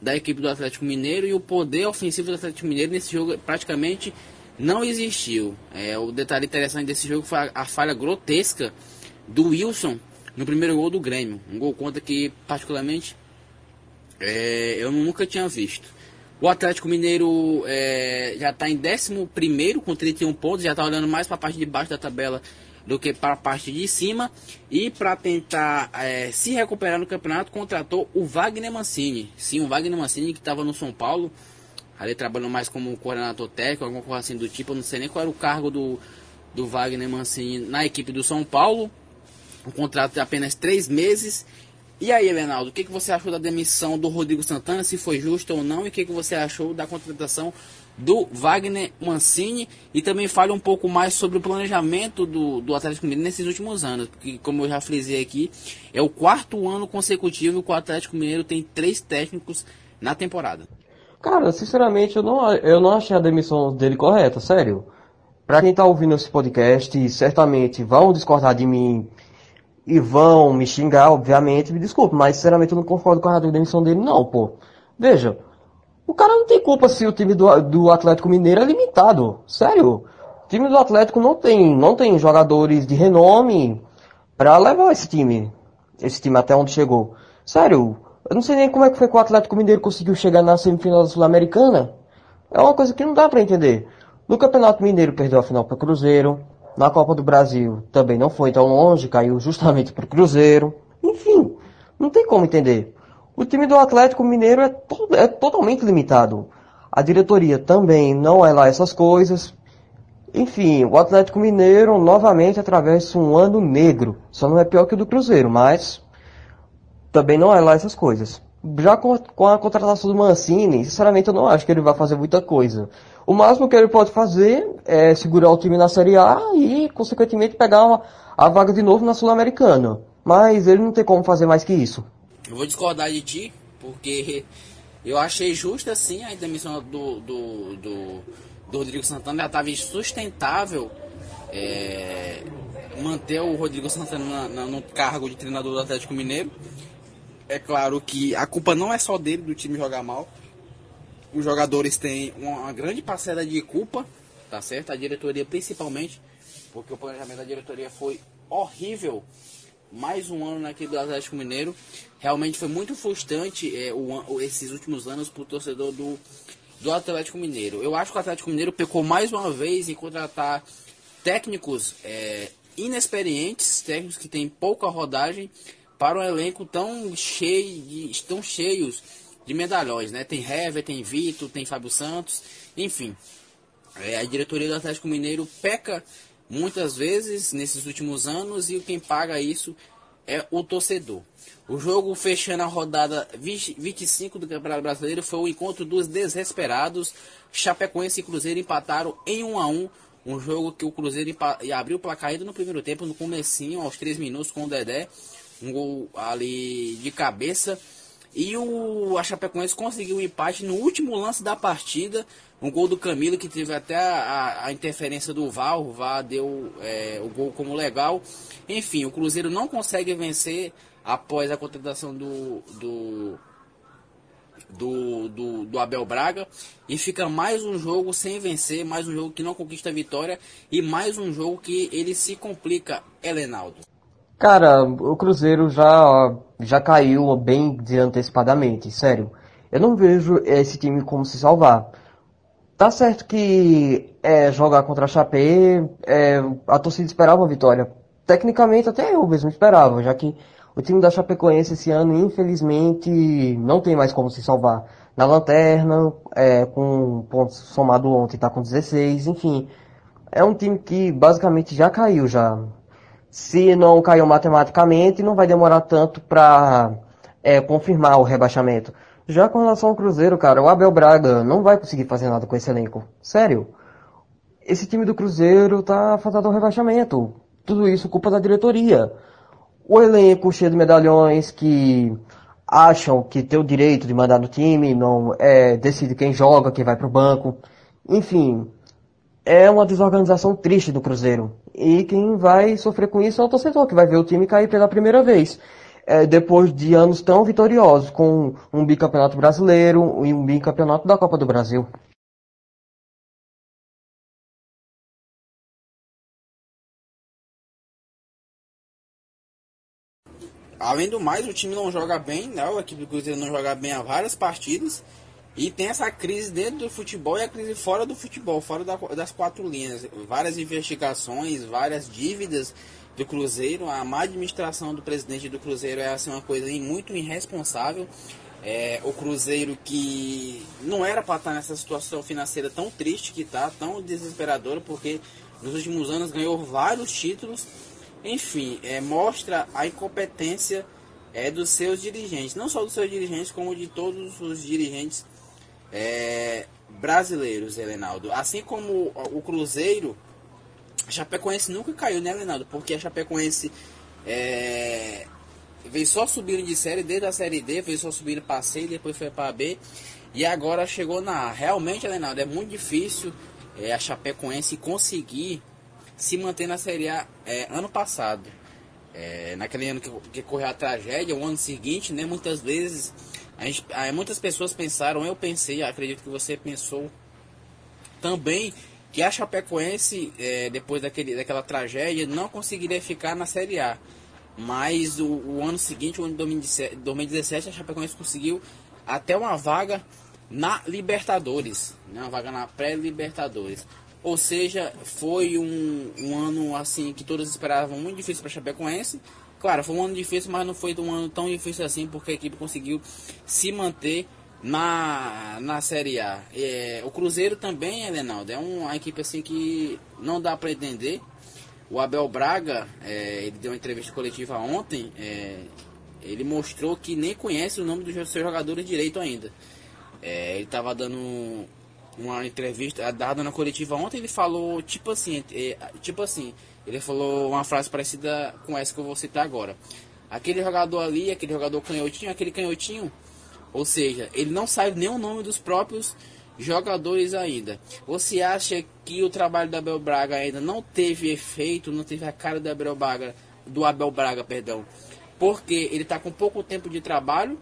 da equipe do Atlético Mineiro e o poder ofensivo do Atlético Mineiro nesse jogo praticamente não existiu. É, o detalhe interessante desse jogo foi a, a, falha grotesca do Wilson no primeiro gol do Grêmio. Um gol contra que, particularmente, é, eu nunca tinha visto. O Atlético Mineiro é, já está em 11 com 31 pontos, já está olhando mais para a parte de baixo da tabela do que para a parte de cima. E para tentar é, se recuperar no campeonato, contratou o Wagner Mancini. Sim, o Wagner Mancini que estava no São Paulo, ali trabalhando mais como coordenador técnico, alguma coisa assim do tipo. Eu não sei nem qual era o cargo do, do Wagner Mancini na equipe do São Paulo. Um contrato de apenas três meses. E aí, Leonardo, o que, que você achou da demissão do Rodrigo Santana, se foi justo ou não, e o que, que você achou da contratação do Wagner Mancini e também fale um pouco mais sobre o planejamento do, do Atlético Mineiro nesses últimos anos, porque como eu já frisei aqui, é o quarto ano consecutivo que o Atlético Mineiro tem três técnicos na temporada. Cara, sinceramente, eu não, eu não achei a demissão dele correta, sério. Pra quem tá ouvindo esse podcast, certamente vão discordar de mim e vão me xingar, obviamente, me desculpe, mas sinceramente eu não concordo com a demissão dele, não, pô. Veja, o cara não tem culpa se o time do, do Atlético Mineiro é limitado. Sério. O time do Atlético não tem, não tem jogadores de renome para levar esse time. Esse time até onde chegou. Sério. Eu não sei nem como é que foi que o Atlético Mineiro conseguiu chegar na semifinal da Sul-Americana. É uma coisa que não dá para entender. No Campeonato Mineiro perdeu a final para o Cruzeiro. Na Copa do Brasil também não foi tão longe, caiu justamente para o Cruzeiro. Enfim, não tem como entender. O time do Atlético Mineiro é, to é totalmente limitado. A diretoria também não é lá essas coisas. Enfim, o Atlético Mineiro novamente atravessa um ano negro. Só não é pior que o do Cruzeiro, mas também não é lá essas coisas. Já com, a contratação do Mancini, sinceramente eu não acho que ele vai fazer muita coisa. O máximo que ele pode fazer é segurar o time na Série A e, consequentemente, pegar uma, a vaga de novo na Sul-Americana. Mas ele não tem como fazer mais que isso. Eu vou discordar de ti, porque eu achei justa sim a demissão do, do, do, do Rodrigo Santana. Já estava insustentável é, manter o Rodrigo Santana na, na, no cargo de treinador do Atlético Mineiro. É claro que a culpa não é só dele do time jogar mal. Os jogadores têm uma grande parcela de culpa, tá certo? A diretoria principalmente, porque o planejamento da diretoria foi horrível mais um ano naquele do Atlético Mineiro. Realmente foi muito frustrante é, o, esses últimos anos para o torcedor do, do Atlético Mineiro. Eu acho que o Atlético Mineiro pecou mais uma vez em contratar técnicos é, inexperientes, técnicos que têm pouca rodagem, para um elenco tão cheio, de, tão cheios de medalhões, né? Tem Hever, tem Vitor, tem Fábio Santos, enfim. É, a diretoria do Atlético Mineiro peca muitas vezes nesses últimos anos e quem paga isso é o torcedor. O jogo fechando a rodada 20, 25 do Campeonato Brasileiro foi o encontro dos desesperados. Chapecoense e Cruzeiro empataram em 1 a 1 um jogo que o Cruzeiro abriu o placar ainda no primeiro tempo, no comecinho, aos 3 minutos com o Dedé. Um gol ali de cabeça. E o a Chapecoense conseguiu o um empate no último lance da partida. Um gol do Camilo que teve até a, a, interferência do VAR. O VAR deu é, o gol como legal. Enfim, o Cruzeiro não consegue vencer após a contratação do, do, do, do, do Abel Braga. E fica mais um jogo sem vencer. Mais um jogo que não conquista a vitória. E mais um jogo que ele se complica, Helenaldo. Cara, o Cruzeiro já, já caiu bem antecipadamente, sério. Eu não vejo esse time como se salvar. Tá certo que é, jogar contra a Chape, é, a torcida esperava uma vitória. Tecnicamente até eu mesmo esperava, já que o time da Chapecoense esse ano, infelizmente, não tem mais como se salvar. Na lanterna, é, com pontos somado ontem, está com 16, enfim. É um time que basicamente já caiu já. Se não caiu matematicamente, não vai demorar tanto para é, confirmar o rebaixamento. Já com relação ao Cruzeiro, cara, o Abel Braga não vai conseguir fazer nada com esse elenco. Sério. Esse time do Cruzeiro tá fadado ao rebaixamento. Tudo isso culpa da diretoria o elenco cheio de medalhões que acham que tem o direito de mandar no time, não é, decide quem joga, quem vai para o banco. Enfim, é uma desorganização triste do Cruzeiro. E quem vai sofrer com isso é o torcedor, que vai ver o time cair pela primeira vez. É, depois de anos tão vitoriosos, com um bicampeonato brasileiro e um bicampeonato da Copa do Brasil. Além do mais, o time não joga bem, né? A equipe do Cruzeiro não joga bem há várias partidas. E tem essa crise dentro do futebol e a crise fora do futebol, fora da, das quatro linhas. Várias investigações, várias dívidas do Cruzeiro. A má administração do presidente do Cruzeiro é assim, uma coisa muito irresponsável. É, o Cruzeiro que não era para estar nessa situação financeira tão triste que está, tão desesperadora, porque nos últimos anos ganhou vários títulos enfim, é, mostra a incompetência é, dos seus dirigentes, não só dos seus dirigentes, como de todos os dirigentes é, brasileiros, Helenaldo. Assim como o Cruzeiro, a Chapecoense nunca caiu, né, Helenaldo? Porque a Chapecoense é, veio só subindo de série, desde a série D, veio só subindo para C, depois foi para B, e agora chegou na A. Realmente, Helenaldo, é muito difícil é, a Chapecoense conseguir se manter na Série A é, ano passado. É, naquele ano que, que correu a tragédia, o ano seguinte, né, muitas vezes, a gente, muitas pessoas pensaram, eu pensei, acredito que você pensou também, que a Chapecoense, é, depois daquele, daquela tragédia, não conseguiria ficar na Série A. Mas o, o ano seguinte, o ano de 2017, 2017, a Chapecoense conseguiu até uma vaga na Libertadores, né, uma vaga na pré-Libertadores. Ou seja, foi um, um ano assim que todos esperavam muito difícil para Chapecoense. Claro, foi um ano difícil, mas não foi um ano tão difícil assim, porque a equipe conseguiu se manter na, na Série A. É, o Cruzeiro também, Elenaldo, é uma equipe assim que não dá para entender. O Abel Braga, é, ele deu uma entrevista coletiva ontem, é, ele mostrou que nem conhece o nome dos seus jogadores direito ainda. É, ele estava dando uma entrevista dada na coletiva ontem, ele falou tipo assim, é, tipo assim, ele falou uma frase parecida com essa que eu vou citar agora. Aquele jogador ali, aquele jogador canhotinho, aquele canhotinho, ou seja, ele não sabe nem o nome dos próprios jogadores ainda. Você acha que o trabalho do Abel Braga ainda não teve efeito, não teve a cara do Abel Braga, do Abel Braga, perdão, porque ele está com pouco tempo de trabalho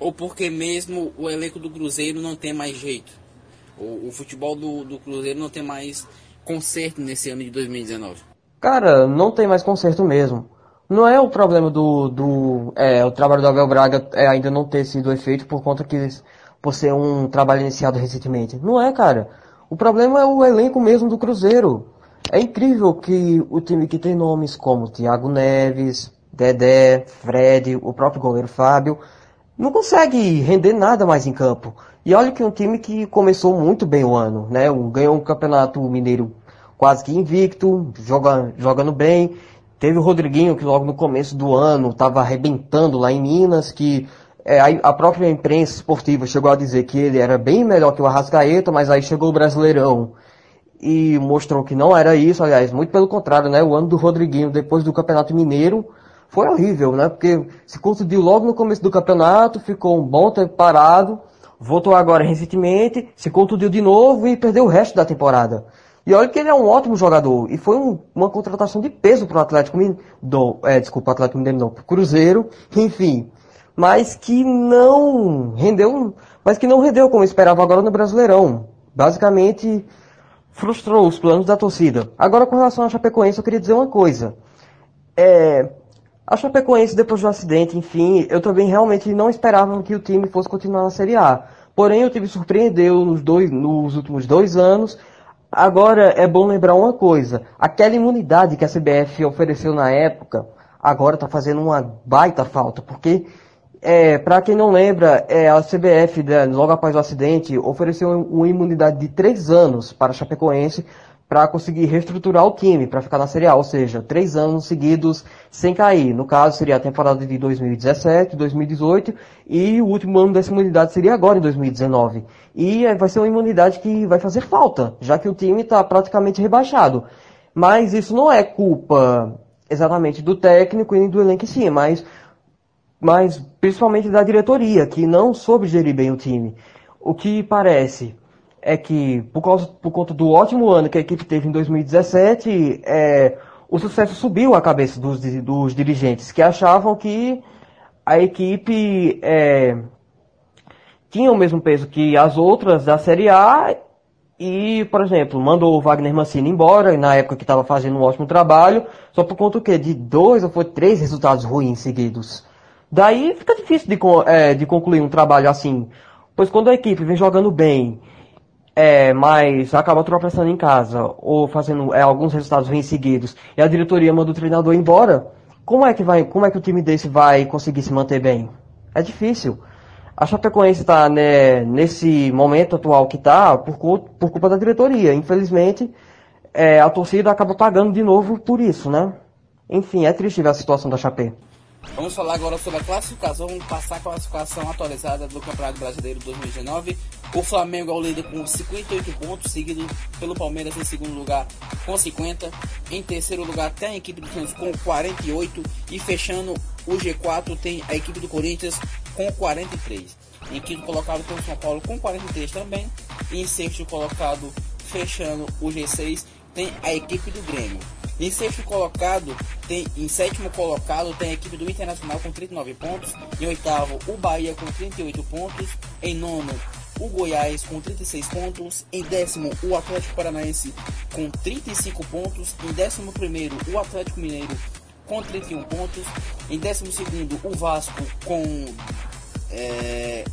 ou porque mesmo o elenco do Cruzeiro não tem mais jeito? O, o futebol do, do Cruzeiro não tem mais conserto nesse ano de 2019. Cara, não tem mais conserto mesmo. Não é o problema do, do é, o trabalho do Abel Braga é, ainda não ter sido efeito por conta que por ser um trabalho iniciado recentemente. Não é, cara. O problema é o elenco mesmo do Cruzeiro. É incrível que o time que tem nomes como Thiago Neves, Dedé, Fred, o próprio goleiro Fábio, não consegue render nada mais em campo. E olha que é um time que começou muito bem o ano, né? Ganhou um campeonato mineiro quase que invicto, joga, jogando bem. Teve o Rodriguinho que logo no começo do ano estava arrebentando lá em Minas, que é, a própria imprensa esportiva chegou a dizer que ele era bem melhor que o Arrascaeta, mas aí chegou o Brasileirão e mostrou que não era isso, aliás, muito pelo contrário, né? O ano do Rodriguinho depois do Campeonato Mineiro foi horrível, né? Porque se conseguiu logo no começo do campeonato, ficou um bom tempo parado, voltou agora recentemente, se contundiu de novo e perdeu o resto da temporada. E olha que ele é um ótimo jogador. E foi um, uma contratação de peso para o Atlético Mineiro. É, desculpa, Atlético Mineiro não, pro Cruzeiro, enfim. Mas que não rendeu. Mas que não rendeu como esperava agora no Brasileirão. Basicamente, frustrou os planos da torcida. Agora com relação à Chapecoense, eu queria dizer uma coisa. É, A Chapecoense, depois do acidente, enfim, eu também realmente não esperava que o time fosse continuar na Série A. Porém, o time surpreendeu nos, dois, nos últimos dois anos. Agora, é bom lembrar uma coisa. Aquela imunidade que a CBF ofereceu na época, agora está fazendo uma baita falta, porque é, para quem não lembra, é, a CBF, né, logo após o acidente, ofereceu uma imunidade de três anos para a Chapecoense para conseguir reestruturar o time, para ficar na Série A, ou seja, três anos seguidos sem cair. No caso, seria a temporada de 2017, 2018 e o último ano dessa imunidade seria agora, em 2019. E vai ser uma imunidade que vai fazer falta, já que o time está praticamente rebaixado. Mas isso não é culpa exatamente do técnico e do elenco em si, mas mas principalmente da diretoria, que não soube gerir bem o time. O que parece é que, por, causa, por conta do ótimo ano que a equipe teve em 2017, é, o sucesso subiu à cabeça dos, dos dirigentes, que achavam que a equipe é, tinha o mesmo peso que as outras da Série A e, por exemplo, mandou o Wagner Mancini embora, na época que estava fazendo um ótimo trabalho, só por conta quê? de dois ou foi três resultados ruins seguidos. Daí fica difícil de, é, de concluir um trabalho assim. Pois quando a equipe vem jogando bem, é, mas acaba tropeçando em casa, ou fazendo é, alguns resultados bem seguidos, e a diretoria manda o treinador embora, como é que vai, como é que o time desse vai conseguir se manter bem? É difícil. A Chapecoense está né, nesse momento atual que está por, por, culpa da diretoria. Infelizmente, é, a torcida acaba pagando de novo por isso, né? Enfim, é triste ver a situação da Chape. Vamos falar agora sobre a classificação, vamos passar a classificação atualizada do Campeonato Brasileiro 2019. O Flamengo é o líder com 58 pontos, seguido pelo Palmeiras em segundo lugar com 50. Em terceiro lugar tem a equipe do Santos com 48 e fechando o G4 tem a equipe do Corinthians com 43. Em quinto colocado tem o São Paulo com 43 também. E em sexto colocado, fechando o G6, tem a equipe do Grêmio. Em sexto colocado, tem, em sétimo colocado tem a equipe do Internacional com 39 pontos. Em oitavo, o Bahia com 38 pontos. Em nono, o Goiás com 36 pontos. Em décimo, o Atlético Paranaense com 35 pontos. Em décimo primeiro, o Atlético Mineiro com 31 pontos. Em décimo segundo, o Vasco com é,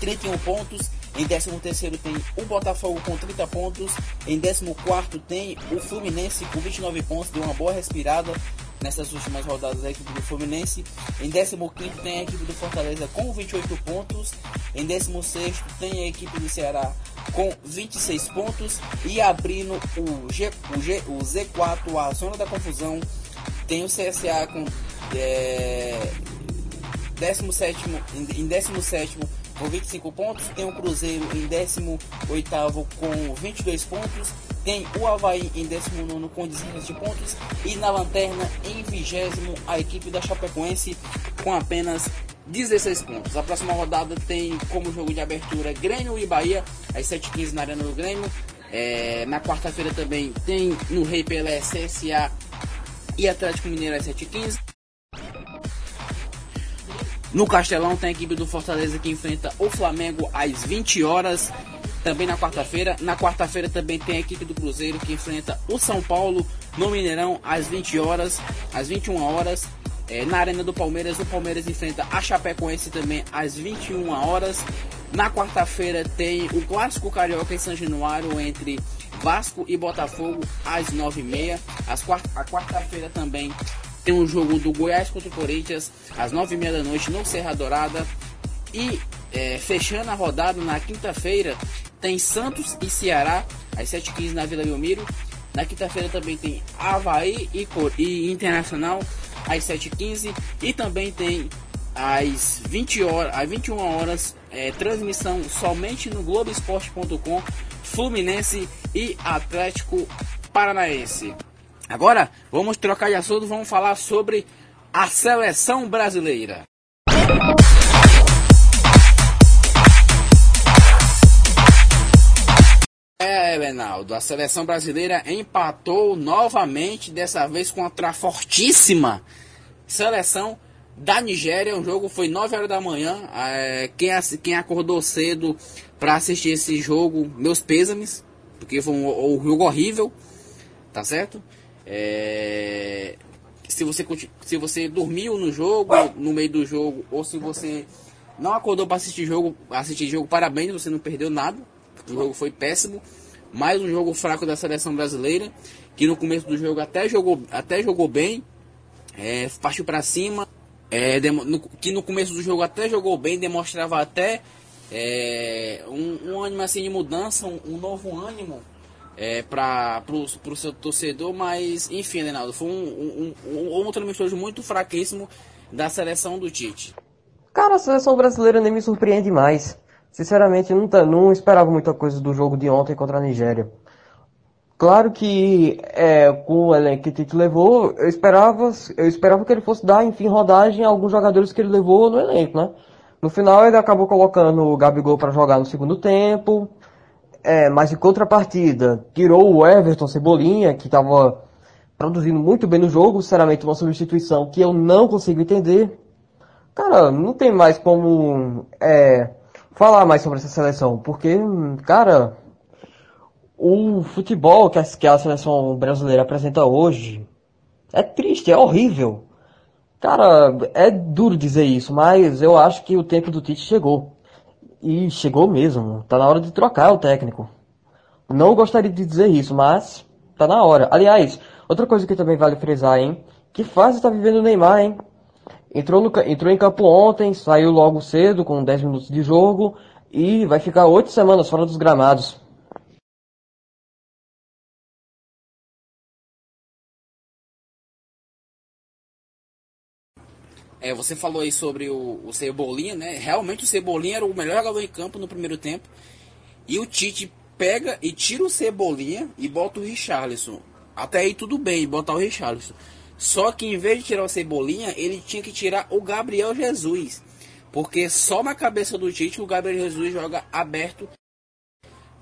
31 pontos. Em 13º tem o Botafogo com 30 pontos. Em 14º tem o Fluminense com 29 pontos. Deu uma boa respirada nessas últimas rodadas da equipe do Fluminense. Em 15º tem a equipe do Fortaleza com 28 pontos. Em 16º tem a equipe do Ceará com 26 pontos. E abrindo o, G, o, G, o Z4, a zona da confusão, tem o CSA com é, 17 em 17 com 25 pontos, tem o Cruzeiro em 18 com 22 pontos, tem o Havaí em 19 com 17 pontos e na lanterna em 20 a equipe da Chapecoense com apenas 16 pontos. A próxima rodada tem como jogo de abertura Grêmio e Bahia, às 7h15 na Arena do Grêmio. É, na quarta-feira também tem no Rei Pelé CSA e Atlético Mineiro às 7h15. No Castelão tem a equipe do Fortaleza que enfrenta o Flamengo às 20 horas. Também na quarta-feira. Na quarta-feira também tem a equipe do Cruzeiro que enfrenta o São Paulo no Mineirão às 20 horas, às 21 horas. É, na Arena do Palmeiras, o Palmeiras enfrenta a Chapecoense também às 21 horas. Na quarta-feira tem o clássico carioca em São Januário entre Vasco e Botafogo às 9h30. a quarta-feira também tem um jogo do Goiás contra o Corinthians às 9h30 da noite no Serra Dourada. E é, fechando a rodada na quinta-feira, tem Santos e Ceará às 7h15 na Vila Belmiro. Na quinta-feira também tem Havaí e, e Internacional às 7h15. E também tem às 20 horas, às 21 horas, é, transmissão somente no Globoesporte.com, Fluminense e Atlético Paranaense. Agora, vamos trocar de assunto, vamos falar sobre a seleção brasileira. É, Benaldo, a seleção brasileira empatou novamente, dessa vez contra a fortíssima seleção da Nigéria. O jogo foi 9 horas da manhã. É, quem, quem acordou cedo para assistir esse jogo, meus pêsames, porque foi um, um jogo horrível, tá certo? É... se você, se você dormiu no jogo, no meio do jogo, ou se você não acordou para assistir jogo, assistir jogo, parabéns, você não perdeu nada. O jogo foi péssimo. Mais um jogo fraco da seleção brasileira, que no começo do jogo até jogou, até jogou bem, é, partiu para cima, é, no, que no começo do jogo até jogou bem, demonstrava até é, um, um ânimo assim de mudança, um, um novo ânimo é, para o seu torcedor, mas enfim, Reinaldo, foi um, um, um, um outro amistoso muito fraquíssimo da seleção do Tite. Cara, a seleção brasileira nem me surpreende mais. Sinceramente, não, não esperava muita coisa do jogo de ontem contra a Nigéria. Claro que é, com o elenco que o Tite levou, eu esperava, eu esperava que ele fosse dar, enfim, rodagem a alguns jogadores que ele levou no elenco, né? No final ele acabou colocando o Gabigol para jogar no segundo tempo, é, mas em contrapartida, tirou o Everton Cebolinha, que estava produzindo muito bem no jogo, sinceramente uma substituição que eu não consigo entender. Cara, não tem mais como é, falar mais sobre essa seleção, porque, cara, o futebol que a, que a seleção brasileira apresenta hoje é triste, é horrível. Cara, é duro dizer isso, mas eu acho que o tempo do Tite chegou. E chegou mesmo. Tá na hora de trocar o técnico. Não gostaria de dizer isso, mas tá na hora. Aliás, outra coisa que também vale frisar, hein? Que fase tá vivendo o Neymar, hein? Entrou, no, entrou em campo ontem, saiu logo cedo, com 10 minutos de jogo, e vai ficar 8 semanas fora dos gramados. É, você falou aí sobre o, o Cebolinha, né? Realmente o Cebolinha era o melhor jogador em campo no primeiro tempo. E o Tite pega e tira o Cebolinha e bota o Richarlison. Até aí tudo bem, botar o Richarlison. Só que em vez de tirar o Cebolinha, ele tinha que tirar o Gabriel Jesus. Porque só na cabeça do Tite o Gabriel Jesus joga aberto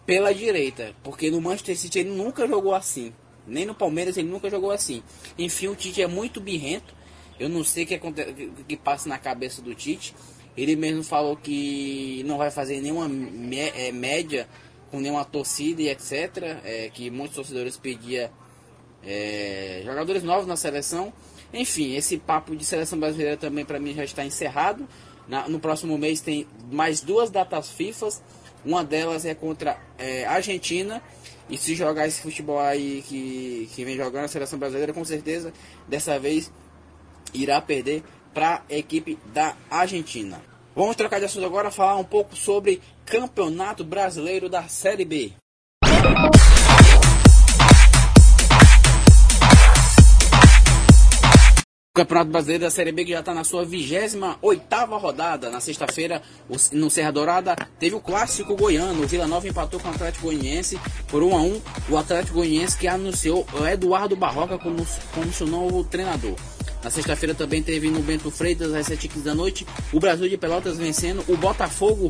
pela direita. Porque no Manchester City ele nunca jogou assim. Nem no Palmeiras ele nunca jogou assim. Enfim, o Tite é muito birrento. Eu não sei o que, que, que passa na cabeça do Tite. Ele mesmo falou que não vai fazer nenhuma é, média com nenhuma torcida e etc. É, que muitos torcedores pediam é, jogadores novos na seleção. Enfim, esse papo de seleção brasileira também para mim já está encerrado. Na, no próximo mês tem mais duas datas FIFA. Uma delas é contra é, a Argentina. E se jogar esse futebol aí que, que vem jogando a seleção brasileira, com certeza dessa vez irá perder para a equipe da Argentina. Vamos trocar de assunto agora, falar um pouco sobre Campeonato Brasileiro da Série B. Campeonato Brasileiro da Série B que já está na sua 28 rodada. Na sexta-feira, no Serra Dourada, teve o clássico goiano. O Vila Nova empatou com o Atlético Goianiense por 1 a 1 O Atlético Goianiense que anunciou o Eduardo Barroca como, como seu novo treinador. Na sexta-feira também teve no Bento Freitas, às 7h15 da noite, o Brasil de Pelotas vencendo o Botafogo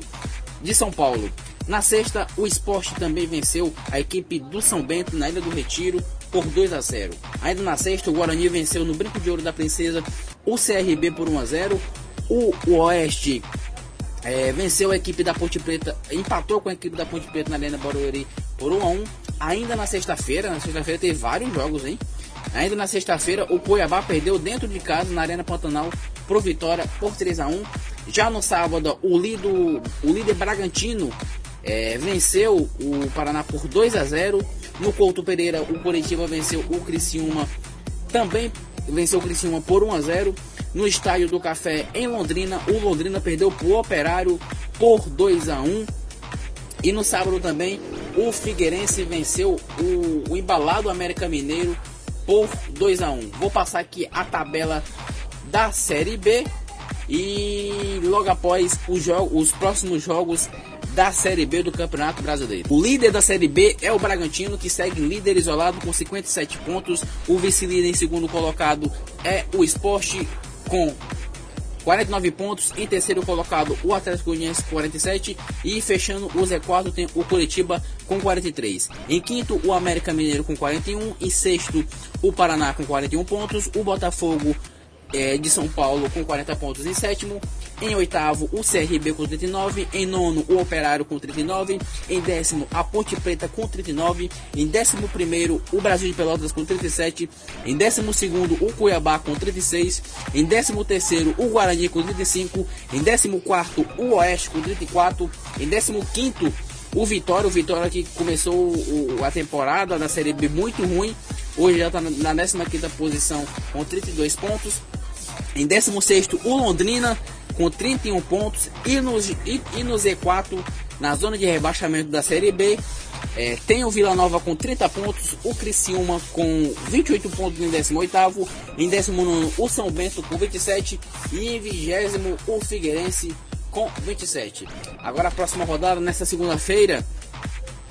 de São Paulo. Na sexta, o esporte também venceu a equipe do São Bento na Ilha do Retiro por 2 a 0. Ainda na sexta, o Guarani venceu no Brinco de Ouro da Princesa o CRB por 1 a 0. O, Oeste é, venceu a equipe da Ponte Preta, empatou com a equipe da Ponte Preta na Arena Barueri por 1 a 1. Ainda na sexta-feira, na sexta-feira teve vários jogos, hein? Ainda na sexta-feira, o Cuiabá perdeu dentro de casa na Arena Pantanal pro Vitória por 3 a 1. Já no sábado, o, lido, o líder Bragantino é, venceu o Paraná por 2 a 0. No Couto Pereira, o Curitiba venceu o Criciúma, também venceu o Criciúma por 1 a 0. No Estádio do Café em Londrina, o Londrina perdeu para o Operário por 2 a 1. E no sábado também, o Figueirense venceu o, o embalado América Mineiro por 2 a 1. Vou passar aqui a tabela da Série B e logo após os, os próximos jogos da Série B do Campeonato Brasileiro. O líder da Série B é o Bragantino, que segue líder isolado com 57 pontos. O vice-líder em segundo colocado é o Esporte com 49 pontos. Em terceiro colocado, o Atlético Goianiense 47. E fechando o Z4 tem o Curitiba com 43. Em quinto, o América Mineiro com 41. Em sexto, o Paraná com 41 pontos. O Botafogo é, de São Paulo com 40 pontos em sétimo. Em oitavo, o CRB com 39. Em nono, o Operário com 39. Em décimo, a Ponte Preta com 39. Em décimo primeiro, o Brasil de Pelotas com 37. Em décimo segundo, o Cuiabá com 36. Em décimo terceiro, o Guarani com 35. Em décimo quarto, o Oeste com 34. Em décimo quinto, o Vitória, o Vitória que começou o, a temporada da Série B muito ruim, hoje já está na 15 posição com 32 pontos. Em 16 o Londrina com 31 pontos e no, e, e no Z4 na zona de rebaixamento da Série B é, tem o Vila Nova com 30 pontos, o Criciúma com 28 pontos em 18º, em 19 o São Bento com 27 e em 20 o Figueirense com 27. Agora a próxima rodada, nesta segunda-feira,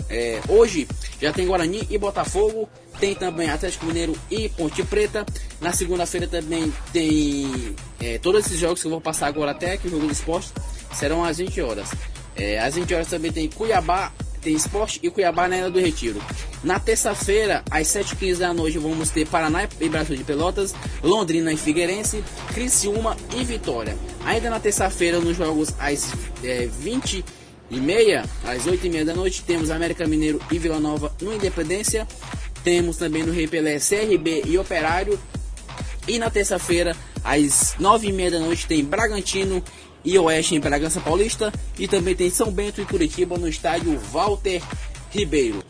é, hoje já tem Guarani e Botafogo, tem também Atlético Mineiro e Ponte Preta. Na segunda-feira também tem é, todos esses jogos que eu vou passar agora até que o jogo do esporte serão às 20 horas. É, às 20 horas também tem Cuiabá tem Esporte e Cuiabá na Ilha do Retiro. Na terça-feira, às 7h15 da noite, vamos ter Paraná e Brasil de Pelotas, Londrina e Figueirense, Criciúma e Vitória. Ainda na terça-feira, nos jogos às é, 20 e meia, às 8 e meia da noite, temos América Mineiro e Vila Nova no Independência. Temos também no Rei Pelé CRB e Operário. E na terça-feira, às 9 e meia da noite, tem Bragantino e Oeste em Bragança Paulista e também tem São Bento e Curitiba no estádio Walter Ribeiro.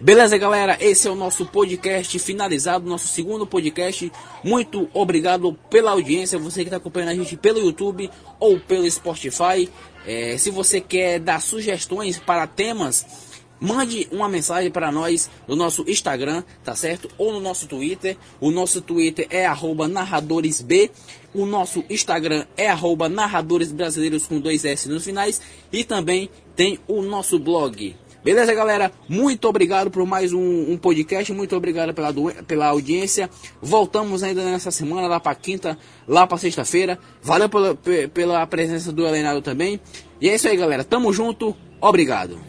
Beleza, galera? Esse é o nosso podcast finalizado, nosso segundo podcast. Muito obrigado pela audiência, você que está acompanhando a gente pelo YouTube ou pelo Spotify. É, se você quer dar sugestões para temas mande uma mensagem para nós no nosso Instagram, tá certo? Ou no nosso Twitter. O nosso Twitter é narradoresb. O nosso Instagram é narradoresbrasileiros com dois S nos finais. E também tem o nosso blog. Beleza, galera? Muito obrigado por mais um, um podcast. Muito obrigado pela, pela audiência. Voltamos ainda nessa semana, lá para quinta, lá para sexta-feira. Valeu pela, pela presença do Elenado também. E é isso aí, galera. Tamo junto. Obrigado.